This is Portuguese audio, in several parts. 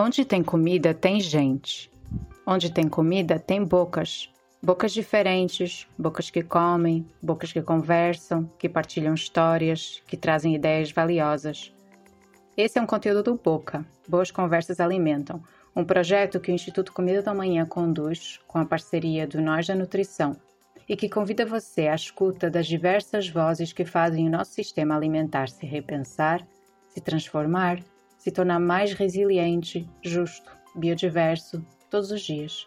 Onde tem comida, tem gente. Onde tem comida, tem bocas. Bocas diferentes, bocas que comem, bocas que conversam, que partilham histórias, que trazem ideias valiosas. Esse é um conteúdo do Boca. Boas Conversas Alimentam, um projeto que o Instituto Comida da Manhã conduz com a parceria do Nós da Nutrição e que convida você à escuta das diversas vozes que fazem o nosso sistema alimentar se repensar, se transformar se tornar mais resiliente, justo, biodiverso, todos os dias.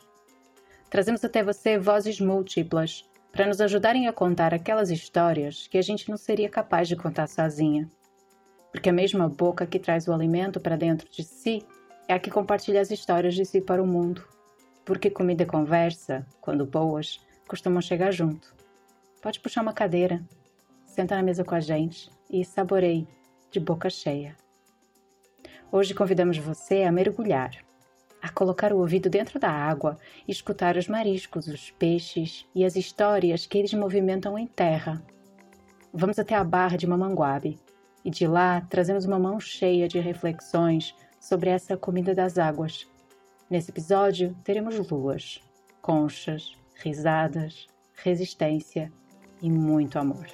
Trazemos até você vozes múltiplas para nos ajudarem a contar aquelas histórias que a gente não seria capaz de contar sozinha. Porque a mesma boca que traz o alimento para dentro de si é a que compartilha as histórias de si para o mundo. Porque comida e conversa, quando boas, costumam chegar junto. Pode puxar uma cadeira, senta na mesa com a gente e saboreie de boca cheia. Hoje convidamos você a mergulhar, a colocar o ouvido dentro da água e escutar os mariscos, os peixes e as histórias que eles movimentam em terra. Vamos até a barra de Mamanguabe e de lá trazemos uma mão cheia de reflexões sobre essa comida das águas. Nesse episódio teremos luas, conchas, risadas, resistência e muito amor.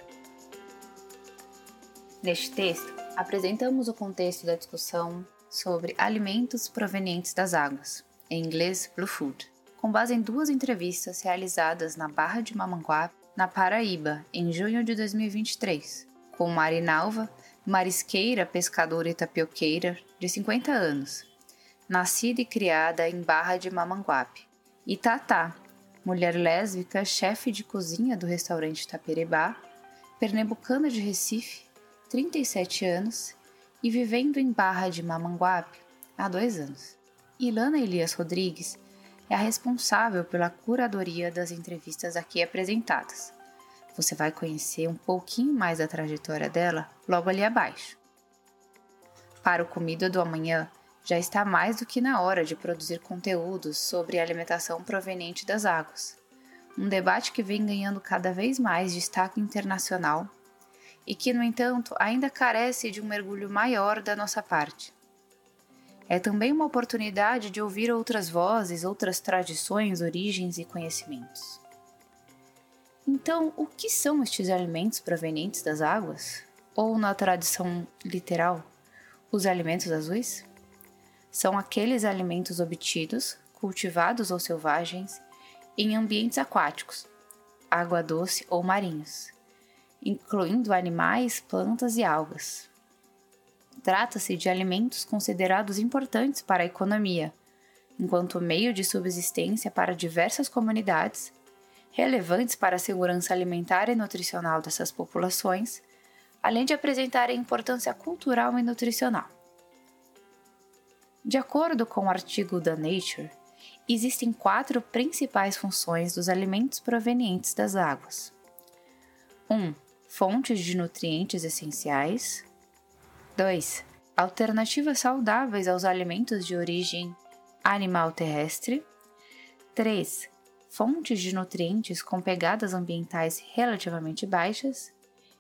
Neste texto, apresentamos o contexto da discussão sobre alimentos provenientes das águas, em inglês Blue Food, com base em duas entrevistas realizadas na Barra de Mamanguape, na Paraíba, em junho de 2023, com Marinalva, marisqueira, pescadora e tapioqueira, de 50 anos, nascida e criada em Barra de Mamanguape, e Tatá, mulher lésbica, chefe de cozinha do restaurante Tapereba, pernambucana de Recife, 37 anos e vivendo em Barra de Mamanguape há dois anos. Ilana Elias Rodrigues é a responsável pela curadoria das entrevistas aqui apresentadas. Você vai conhecer um pouquinho mais da trajetória dela logo ali abaixo. Para o Comida do Amanhã, já está mais do que na hora de produzir conteúdos sobre alimentação proveniente das águas. Um debate que vem ganhando cada vez mais destaque internacional e que, no entanto, ainda carece de um mergulho maior da nossa parte. É também uma oportunidade de ouvir outras vozes, outras tradições, origens e conhecimentos. Então, o que são estes alimentos provenientes das águas? Ou, na tradição literal, os alimentos azuis? São aqueles alimentos obtidos, cultivados ou selvagens, em ambientes aquáticos, água doce ou marinhos, incluindo animais, plantas e algas. Trata-se de alimentos considerados importantes para a economia, enquanto meio de subsistência para diversas comunidades, relevantes para a segurança alimentar e nutricional dessas populações, além de apresentarem importância cultural e nutricional. De acordo com o artigo da Nature, existem quatro principais funções dos alimentos provenientes das águas. 1. Um, fontes de nutrientes essenciais. 2. Alternativas saudáveis aos alimentos de origem animal terrestre. 3. Fontes de nutrientes com pegadas ambientais relativamente baixas.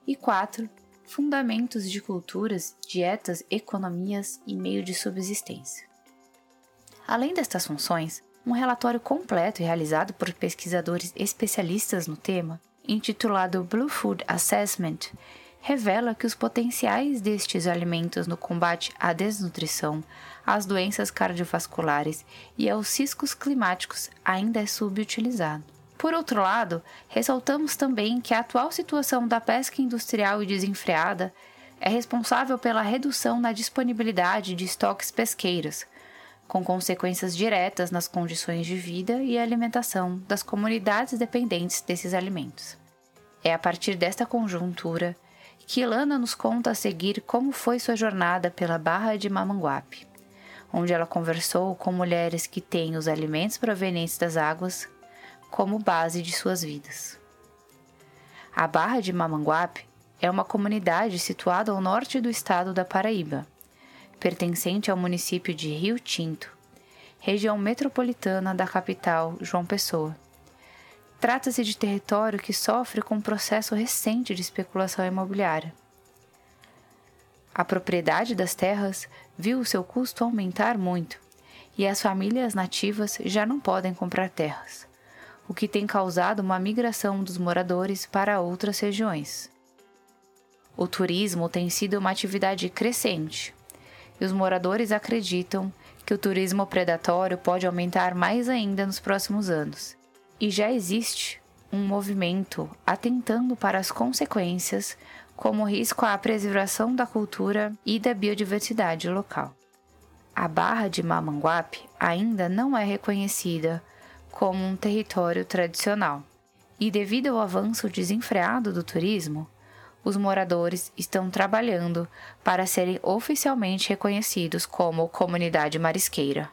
E 4. Fundamentos de culturas, dietas, economias e meio de subsistência. Além destas funções, um relatório completo realizado por pesquisadores especialistas no tema intitulado Blue Food Assessment, revela que os potenciais destes alimentos no combate à desnutrição, às doenças cardiovasculares e aos riscos climáticos ainda é subutilizado. Por outro lado, ressaltamos também que a atual situação da pesca industrial e desenfreada é responsável pela redução na disponibilidade de estoques pesqueiros, com consequências diretas nas condições de vida e alimentação das comunidades dependentes desses alimentos. É a partir desta conjuntura que Ilana nos conta a seguir como foi sua jornada pela Barra de Mamanguape, onde ela conversou com mulheres que têm os alimentos provenientes das águas como base de suas vidas. A Barra de Mamanguape é uma comunidade situada ao norte do estado da Paraíba pertencente ao município de Rio Tinto, região metropolitana da capital João Pessoa. Trata-se de território que sofre com um processo recente de especulação imobiliária. A propriedade das terras viu o seu custo aumentar muito e as famílias nativas já não podem comprar terras, o que tem causado uma migração dos moradores para outras regiões. O turismo tem sido uma atividade crescente e os moradores acreditam que o turismo predatório pode aumentar mais ainda nos próximos anos. E já existe um movimento atentando para as consequências, como risco à preservação da cultura e da biodiversidade local. A Barra de Mamanguape ainda não é reconhecida como um território tradicional, e devido ao avanço desenfreado do turismo, os moradores estão trabalhando para serem oficialmente reconhecidos como comunidade marisqueira.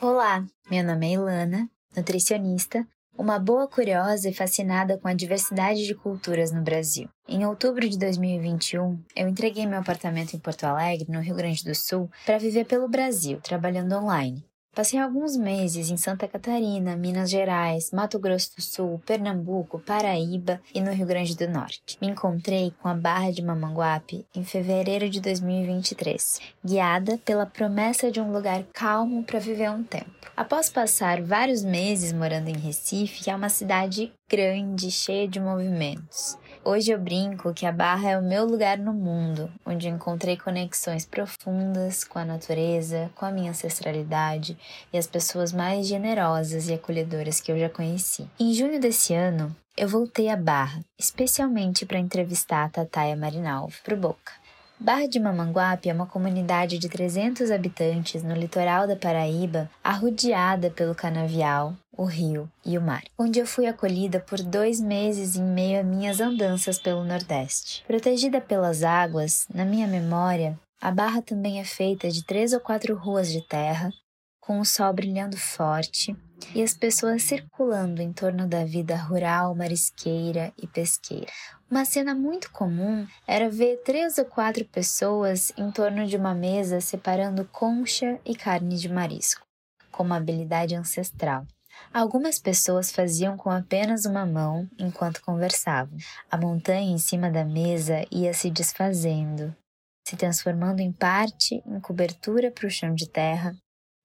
Olá, meu nome é Ilana, nutricionista, uma boa curiosa e fascinada com a diversidade de culturas no Brasil. Em outubro de 2021, eu entreguei meu apartamento em Porto Alegre, no Rio Grande do Sul, para viver pelo Brasil, trabalhando online. Passei alguns meses em Santa Catarina, Minas Gerais, Mato Grosso do Sul, Pernambuco, Paraíba e no Rio Grande do Norte. Me encontrei com a Barra de Mamanguape em fevereiro de 2023, guiada pela promessa de um lugar calmo para viver um tempo. Após passar vários meses morando em Recife, que é uma cidade grande, cheia de movimentos, Hoje eu brinco que a Barra é o meu lugar no mundo, onde encontrei conexões profundas com a natureza, com a minha ancestralidade e as pessoas mais generosas e acolhedoras que eu já conheci. Em junho desse ano, eu voltei à Barra, especialmente para entrevistar a Tataia Marinalvo para o Boca. Barra de Mamanguape é uma comunidade de 300 habitantes no litoral da Paraíba, arrodeada pelo canavial, o rio e o mar, onde eu fui acolhida por dois meses em meio a minhas andanças pelo Nordeste. Protegida pelas águas, na minha memória, a barra também é feita de três ou quatro ruas de terra, com o sol brilhando forte e as pessoas circulando em torno da vida rural, marisqueira e pesqueira. Uma cena muito comum era ver três ou quatro pessoas em torno de uma mesa separando concha e carne de marisco, com uma habilidade ancestral. Algumas pessoas faziam com apenas uma mão enquanto conversavam. A montanha em cima da mesa ia se desfazendo, se transformando em parte em cobertura para o chão de terra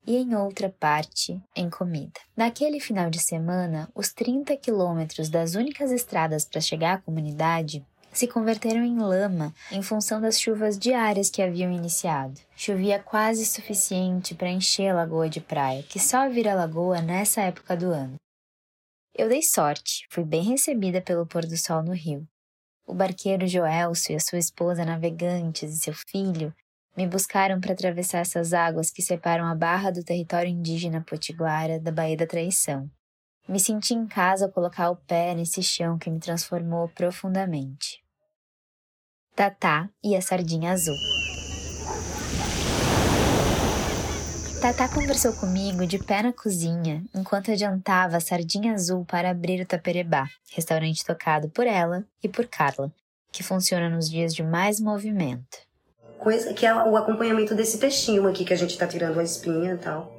e em outra parte em comida. Naquele final de semana, os 30 quilômetros das únicas estradas para chegar à comunidade se converteram em lama em função das chuvas diárias que haviam iniciado. Chovia quase suficiente para encher a lagoa de praia, que só vira lagoa nessa época do ano. Eu dei sorte, fui bem recebida pelo pôr do sol no rio. O barqueiro Joelso e a sua esposa navegantes e seu filho me buscaram para atravessar essas águas que separam a barra do território indígena potiguara da Baía da Traição. Me senti em casa ao colocar o pé nesse chão que me transformou profundamente. Tatá e a sardinha azul. Tatá conversou comigo de pé na cozinha enquanto adiantava a sardinha azul para abrir o Taperebá, restaurante tocado por ela e por Carla, que funciona nos dias de mais movimento coisa que é o acompanhamento desse peixinho aqui que a gente tá tirando a espinha e tal.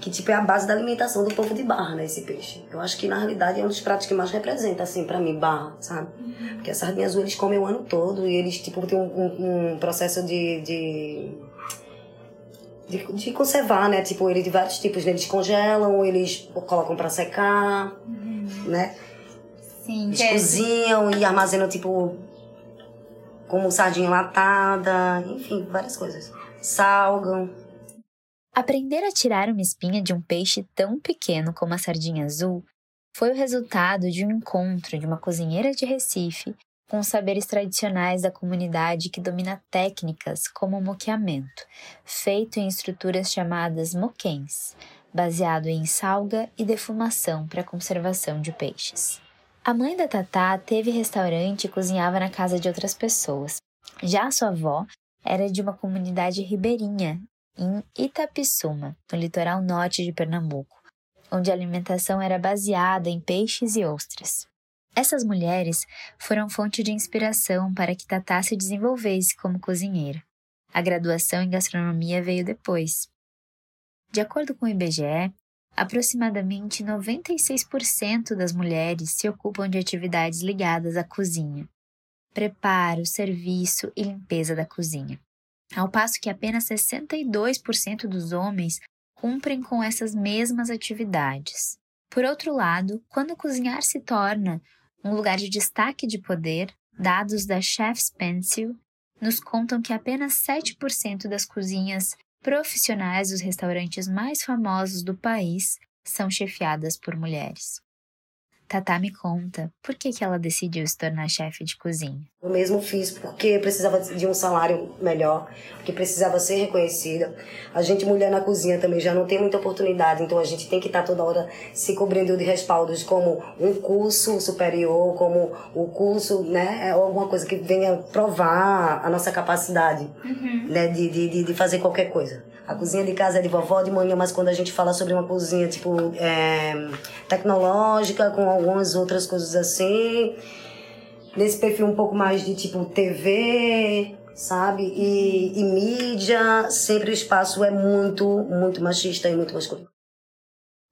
Que tipo é a base da alimentação do povo de Barra, né, esse peixe. Eu acho que na realidade é um dos pratos que mais representa assim para mim Barra, sabe? Porque a sardinha azul eles comem o ano todo e eles tipo têm um, um, um processo de, de de, de, conservar, né? Tipo, ele de vários tipos, né? Eles congelam, eles colocam para secar, uhum. né? Sim, eles cozinham e armazenam, tipo, como sardinha latada, enfim, várias coisas. Salgam. Aprender a tirar uma espinha de um peixe tão pequeno como a sardinha azul foi o resultado de um encontro de uma cozinheira de Recife com os saberes tradicionais da comunidade que domina técnicas como o moqueamento, feito em estruturas chamadas moquens, baseado em salga e defumação para conservação de peixes. A mãe da Tatá teve restaurante e cozinhava na casa de outras pessoas. Já a sua avó era de uma comunidade ribeirinha, em Itapissuma, no litoral norte de Pernambuco, onde a alimentação era baseada em peixes e ostras. Essas mulheres foram fonte de inspiração para que Tatá se desenvolvesse como cozinheira. A graduação em gastronomia veio depois. De acordo com o IBGE, Aproximadamente 96% das mulheres se ocupam de atividades ligadas à cozinha, preparo, serviço e limpeza da cozinha. Ao passo que apenas 62% dos homens cumprem com essas mesmas atividades. Por outro lado, quando cozinhar se torna um lugar de destaque de poder, dados da Chef's Pencil nos contam que apenas 7% das cozinhas profissionais dos restaurantes mais famosos do país são chefiadas por mulheres. Tatá me conta por que, que ela decidiu se tornar chefe de cozinha. Eu mesmo fiz porque precisava de um salário melhor, porque precisava ser reconhecida. A gente, mulher na cozinha, também já não tem muita oportunidade, então a gente tem que estar toda hora se cobrindo de respaldos como um curso superior, como o curso, né, é alguma coisa que venha provar a nossa capacidade uhum. né, de, de, de fazer qualquer coisa. A cozinha de casa é de vovó de manhã, mas quando a gente fala sobre uma cozinha tipo é, tecnológica, com algumas outras coisas assim, nesse perfil um pouco mais de tipo TV, sabe? E, e mídia, sempre o espaço é muito, muito machista e muito masculino.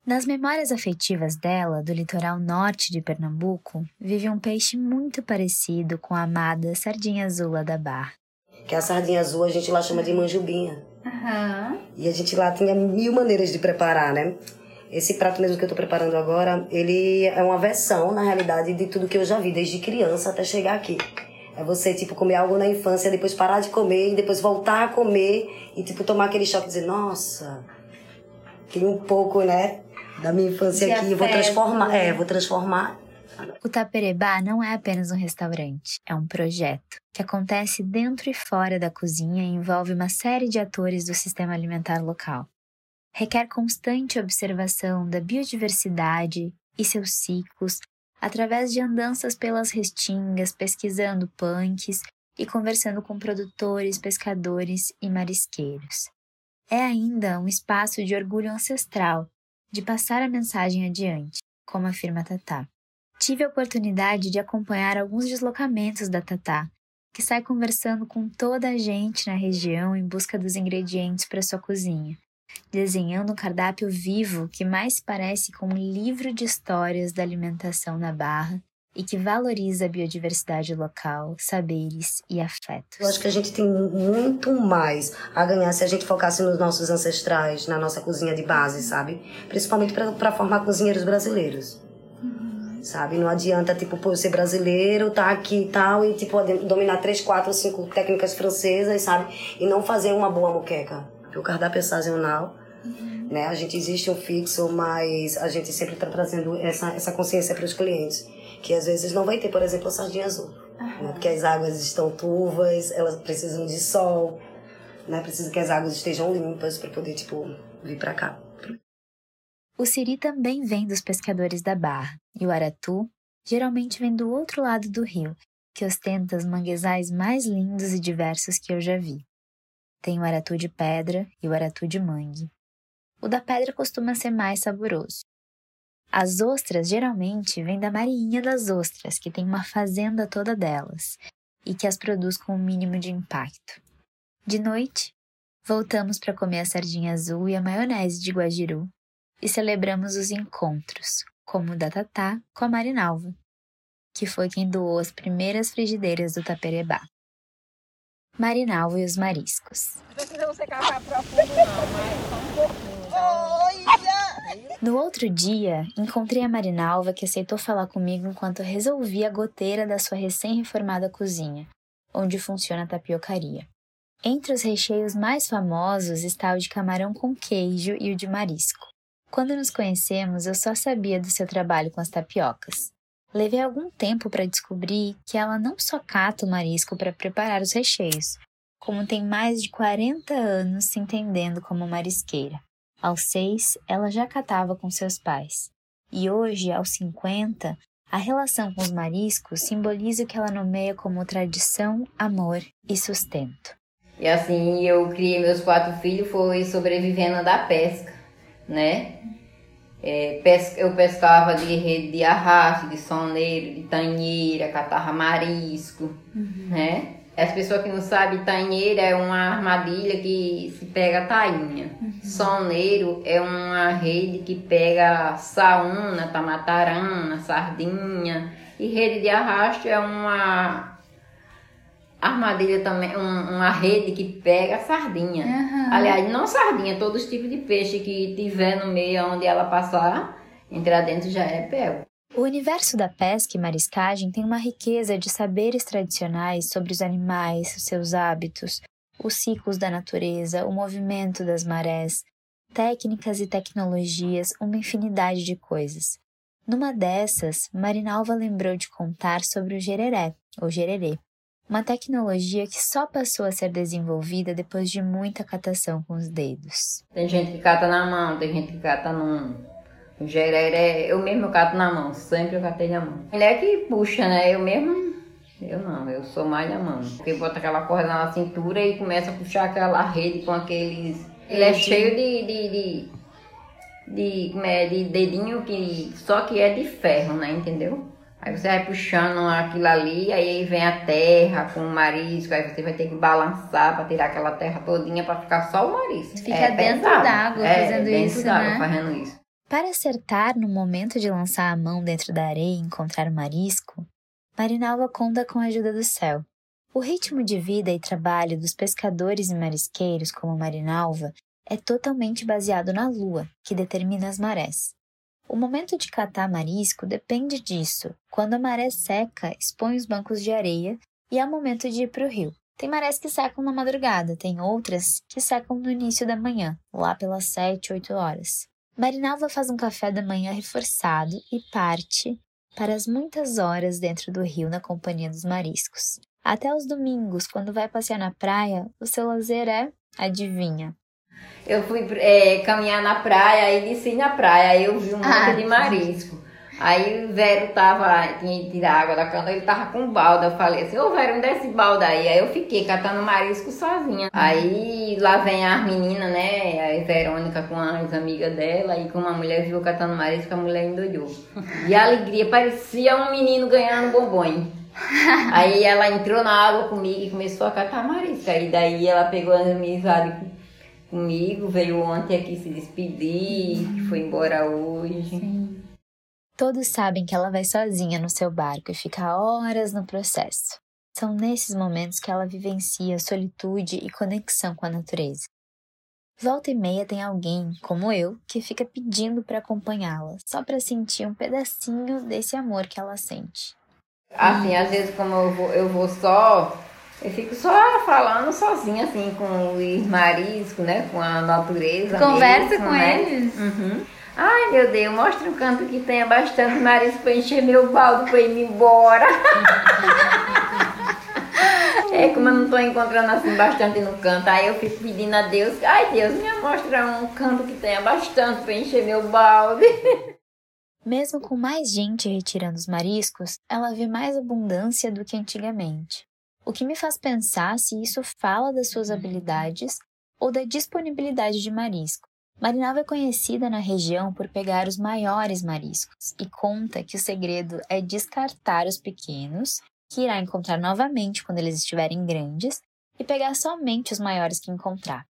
Nas memórias afetivas dela, do litoral norte de Pernambuco, vive um peixe muito parecido com a amada sardinha azul da Barra. Que a sardinha azul a gente lá chama de manjubinha. Uhum. E a gente lá tinha mil maneiras de preparar, né? Esse prato mesmo que eu tô preparando agora, ele é uma versão, na realidade, de tudo que eu já vi, desde criança até chegar aqui. É você, tipo, comer algo na infância, depois parar de comer e depois voltar a comer e, tipo, tomar aquele choque e dizer, nossa, tem um pouco, né, da minha infância de aqui, afeto. vou transformar, é, vou transformar o Taperebá não é apenas um restaurante, é um projeto que acontece dentro e fora da cozinha e envolve uma série de atores do sistema alimentar local. Requer constante observação da biodiversidade e seus ciclos através de andanças pelas restingas, pesquisando punks e conversando com produtores, pescadores e marisqueiros. É ainda um espaço de orgulho ancestral, de passar a mensagem adiante, como afirma Tatá. Tive a oportunidade de acompanhar alguns deslocamentos da Tatá, que sai conversando com toda a gente na região em busca dos ingredientes para sua cozinha, desenhando um cardápio vivo que mais parece com um livro de histórias da alimentação na Barra e que valoriza a biodiversidade local, saberes e afetos. Eu acho que a gente tem muito mais a ganhar se a gente focasse nos nossos ancestrais, na nossa cozinha de base, sabe? Principalmente para formar cozinheiros brasileiros sabe? Não adianta, tipo, por ser brasileiro, tá aqui e tal, e, tipo, dominar três, quatro, cinco técnicas francesas, sabe? E não fazer uma boa moqueca. O cardápio é sazonal, uhum. né? A gente existe um fixo, mas a gente sempre tá trazendo essa, essa consciência para os clientes. Que às vezes não vai ter, por exemplo, a sardinha azul. Uhum. Né? Porque as águas estão turvas, elas precisam de sol, né? Precisa que as águas estejam limpas para poder, tipo, vir para cá. O siri também vem dos pescadores da Barra, e o aratu geralmente vem do outro lado do rio, que ostenta os manguezais mais lindos e diversos que eu já vi. Tem o aratu de pedra e o aratu de mangue. O da pedra costuma ser mais saboroso. As ostras geralmente vêm da Marinha das Ostras, que tem uma fazenda toda delas e que as produz com o mínimo de impacto. De noite, voltamos para comer a sardinha azul e a maionese de guajiru e celebramos os encontros, como o da Tatá com a Marinalva, que foi quem doou as primeiras frigideiras do Taperebá. Marinalva e os mariscos. No outro dia, encontrei a Marinalva que aceitou falar comigo enquanto resolvia a goteira da sua recém-reformada cozinha, onde funciona a tapiocaria. Entre os recheios mais famosos está o de camarão com queijo e o de marisco. Quando nos conhecemos, eu só sabia do seu trabalho com as tapiocas. Levei algum tempo para descobrir que ela não só cata o marisco para preparar os recheios, como tem mais de 40 anos se entendendo como marisqueira. Aos seis, ela já catava com seus pais. E hoje, aos 50, a relação com os mariscos simboliza o que ela nomeia como tradição, amor e sustento. E assim, eu criei meus quatro filhos, foi sobrevivendo da pesca né? É, pesca, eu pescava de rede de arrasto, de soneiro, de tanheira, catarra marisco, uhum. né? As pessoas que não sabem, tanheira é uma armadilha que se pega tainha. Uhum. Soneiro é uma rede que pega saúna, tamatarana, sardinha. E rede de arrasto é uma armadilha também, um, uma rede que pega a sardinha. Uhum. Aliás, não sardinha, todos os tipos de peixe que tiver no meio onde ela passar, entrar dentro já é pego. O universo da pesca e mariscagem tem uma riqueza de saberes tradicionais sobre os animais, seus hábitos, os ciclos da natureza, o movimento das marés, técnicas e tecnologias, uma infinidade de coisas. Numa dessas, Marinalva lembrou de contar sobre o gereré, ou gererê, uma tecnologia que só passou a ser desenvolvida depois de muita catação com os dedos. Tem gente que cata na mão, tem gente que cata no o gereré. Eu mesmo cato na mão, sempre eu catei na mão. Mulher que puxa, né? Eu mesmo, eu não, eu sou mais na mão. Porque bota aquela corda na cintura e começa a puxar aquela rede com aqueles... Ele é cheio de, de, de, de, é, de dedinho que só que é de ferro, né? Entendeu? Aí você vai puxando aquilo ali, aí vem a terra com o marisco, aí você vai ter que balançar para tirar aquela terra todinha para ficar só o marisco. Fica é dentro d'água é, fazendo dentro isso, d'água né? fazendo isso. Para acertar no momento de lançar a mão dentro da areia e encontrar o marisco, Marinalva conta com a ajuda do céu. O ritmo de vida e trabalho dos pescadores e marisqueiros como Marinalva é totalmente baseado na lua, que determina as marés. O momento de catar marisco depende disso. Quando a maré seca, expõe os bancos de areia e é o momento de ir para o rio. Tem marés que secam na madrugada, tem outras que secam no início da manhã, lá pelas 7, 8 horas. Marinalva faz um café da manhã reforçado e parte para as muitas horas dentro do rio na companhia dos mariscos. Até os domingos, quando vai passear na praia, o seu lazer é, adivinha, eu fui é, caminhar na praia e desci na praia, aí eu vi um monte ah, de marisco. Aí o Vero tava, tinha que tirar água da cana, ele tava com balda. Eu falei assim, ô Vero, onde é esse balda aí? Aí eu fiquei catando marisco sozinha. Aí lá vem as meninas, né? A Verônica com as amigas dela, e com uma mulher viu catando marisco, a mulher endoidou. E a alegria, parecia um menino ganhando bombom. Aí ela entrou na água comigo e começou a catar marisco. Aí daí ela pegou as amizades comigo, veio ontem aqui se despedir, uhum. foi embora hoje. Sim. Todos sabem que ela vai sozinha no seu barco e fica horas no processo. São nesses momentos que ela vivencia solitude e conexão com a natureza. Volta e meia tem alguém, como eu, que fica pedindo para acompanhá-la, só para sentir um pedacinho desse amor que ela sente. Assim, às vezes como eu vou, eu vou só eu fico só falando sozinha, assim, com os mariscos, né? Com a natureza. Conversa mesmo, com né? eles. Uhum. Ai, meu Deus, mostra um canto que tenha bastante marisco pra encher meu balde pra ir embora. é como eu não tô encontrando assim bastante no canto, aí eu fico pedindo a Deus, ai Deus, me mostra um canto que tenha bastante pra encher meu balde. Mesmo com mais gente retirando os mariscos, ela vê mais abundância do que antigamente o que me faz pensar se isso fala das suas habilidades ou da disponibilidade de marisco. Marinalva é conhecida na região por pegar os maiores mariscos e conta que o segredo é descartar os pequenos, que irá encontrar novamente quando eles estiverem grandes, e pegar somente os maiores que encontrar,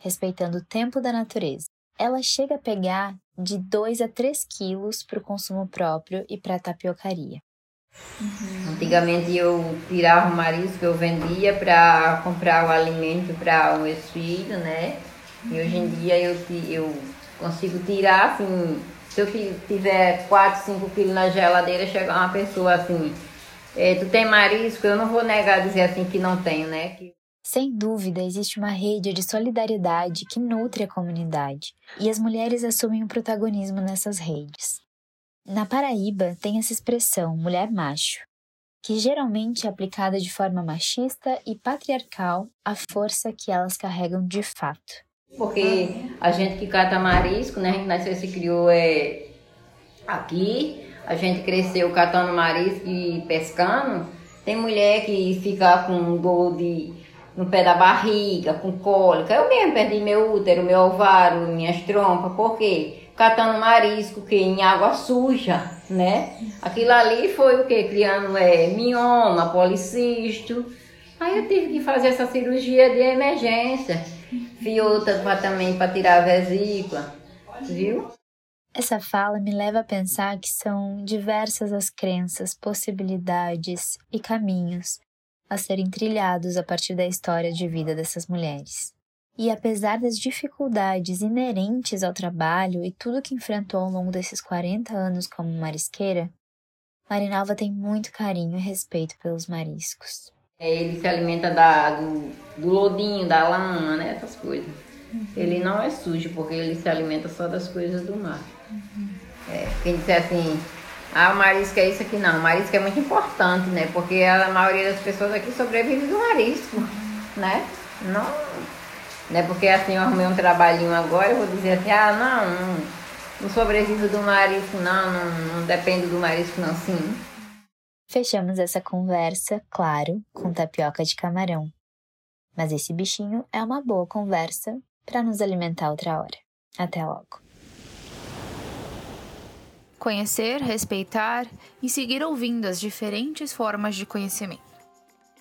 respeitando o tempo da natureza. Ela chega a pegar de 2 a 3 quilos para o consumo próprio e para a tapiocaria. Uhum. Antigamente eu tirava o marisco que eu vendia para comprar o alimento para os filhos, né? E hoje em dia eu, eu consigo tirar, assim, se eu tiver 4, 5 quilos na geladeira, chegar uma pessoa assim, é, tu tem marisco? Eu não vou negar dizer assim que não tenho, né? Que... Sem dúvida, existe uma rede de solidariedade que nutre a comunidade, e as mulheres assumem o protagonismo nessas redes. Na Paraíba tem essa expressão mulher macho, que geralmente é aplicada de forma machista e patriarcal à força que elas carregam de fato. Porque a gente que cata marisco, né, a gente nasceu e se criou é, aqui, a gente cresceu catando marisco e pescando. Tem mulher que fica com dor de, no pé da barriga, com cólica. Eu mesmo perdi meu útero, meu ovário, minhas trompas. Por quê? Catando marisco que em água suja, né? Aquilo ali foi o que? Criando é, mioma, policisto. Aí eu tive que fazer essa cirurgia de emergência. Fiz outra também para tirar a vesícula, viu? Essa fala me leva a pensar que são diversas as crenças, possibilidades e caminhos a serem trilhados a partir da história de vida dessas mulheres. E apesar das dificuldades inerentes ao trabalho e tudo que enfrentou ao longo desses 40 anos como marisqueira, Marinalva tem muito carinho e respeito pelos mariscos. É, ele se alimenta da, do, do lodinho, da lama, né? Essas coisas. Uhum. Ele não é sujo, porque ele se alimenta só das coisas do mar. Uhum. É, quem disser assim, ah, o marisco é isso aqui, não. O marisco é muito importante, né? Porque a maioria das pessoas aqui sobrevive do marisco, né? Não, não é porque assim eu arrumei um trabalhinho agora, eu vou dizer assim, ah, não, não, não sobrevivo do marisco, não, não, não dependo do marisco, não, sim. Fechamos essa conversa, claro, com tapioca de camarão. Mas esse bichinho é uma boa conversa para nos alimentar outra hora. Até logo. Conhecer, respeitar e seguir ouvindo as diferentes formas de conhecimento.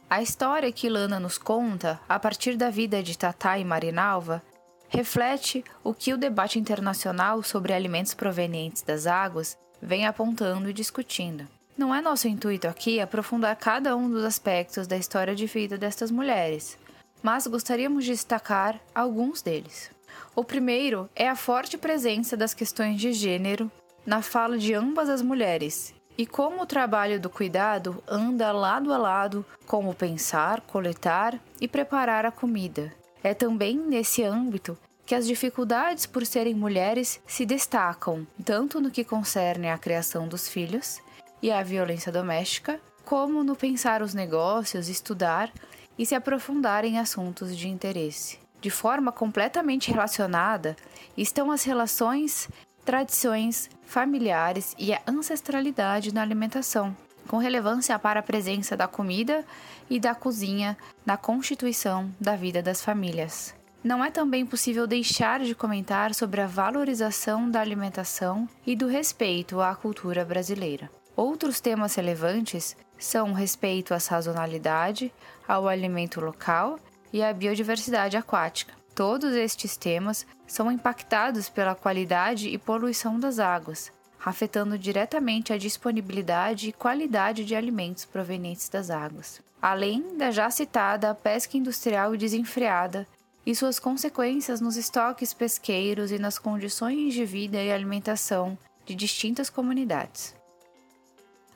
A história que Lana nos conta, a partir da vida de Tatá e Marinalva, reflete o que o debate internacional sobre alimentos provenientes das águas vem apontando e discutindo. Não é nosso intuito aqui aprofundar cada um dos aspectos da história de vida destas mulheres, mas gostaríamos de destacar alguns deles. O primeiro é a forte presença das questões de gênero na fala de ambas as mulheres e como o trabalho do cuidado anda lado a lado com o pensar, coletar e preparar a comida. É também nesse âmbito que as dificuldades por serem mulheres se destacam, tanto no que concerne à criação dos filhos, e à violência doméstica, como no pensar os negócios, estudar e se aprofundar em assuntos de interesse. De forma completamente relacionada estão as relações, tradições familiares e a ancestralidade na alimentação, com relevância para a presença da comida e da cozinha na constituição da vida das famílias. Não é também possível deixar de comentar sobre a valorização da alimentação e do respeito à cultura brasileira. Outros temas relevantes são o respeito à sazonalidade, ao alimento local e à biodiversidade aquática. Todos estes temas são impactados pela qualidade e poluição das águas, afetando diretamente a disponibilidade e qualidade de alimentos provenientes das águas. Além da já citada pesca industrial desenfreada e suas consequências nos estoques pesqueiros e nas condições de vida e alimentação de distintas comunidades.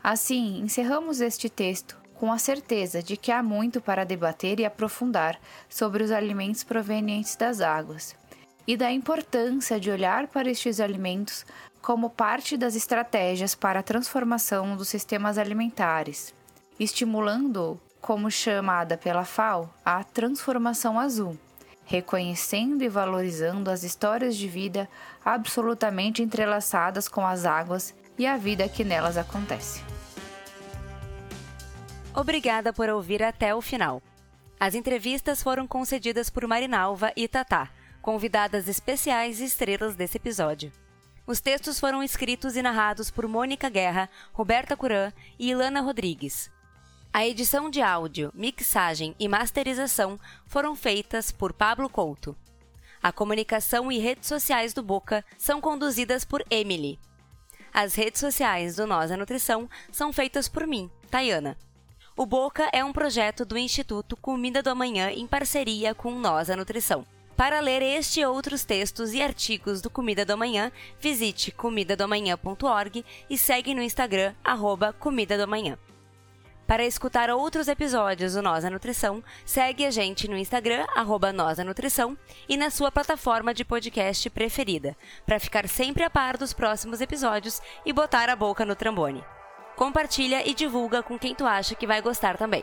Assim, encerramos este texto com a certeza de que há muito para debater e aprofundar sobre os alimentos provenientes das águas e da importância de olhar para estes alimentos como parte das estratégias para a transformação dos sistemas alimentares, estimulando, como chamada pela FAO, a transformação azul, reconhecendo e valorizando as histórias de vida absolutamente entrelaçadas com as águas e a vida que nelas acontece. Obrigada por ouvir até o final. As entrevistas foram concedidas por Marinalva e Tatá, convidadas especiais e estrelas desse episódio. Os textos foram escritos e narrados por Mônica Guerra, Roberta Curan e Ilana Rodrigues. A edição de áudio, mixagem e masterização foram feitas por Pablo Couto. A comunicação e redes sociais do Boca são conduzidas por Emily. As redes sociais do Nós a Nutrição são feitas por mim, Tayana. O Boca é um projeto do Instituto Comida do Amanhã em parceria com Nós a Nutrição. Para ler este e outros textos e artigos do Comida do Amanhã, visite comidadoamanhã.org e segue no Instagram, arroba Comida do Amanhã. Para escutar outros episódios do Nós a Nutrição, segue a gente no Instagram, arroba Nós Nutrição, e na sua plataforma de podcast preferida, para ficar sempre a par dos próximos episódios e botar a boca no trambone compartilha e divulga com quem tu acha que vai gostar também.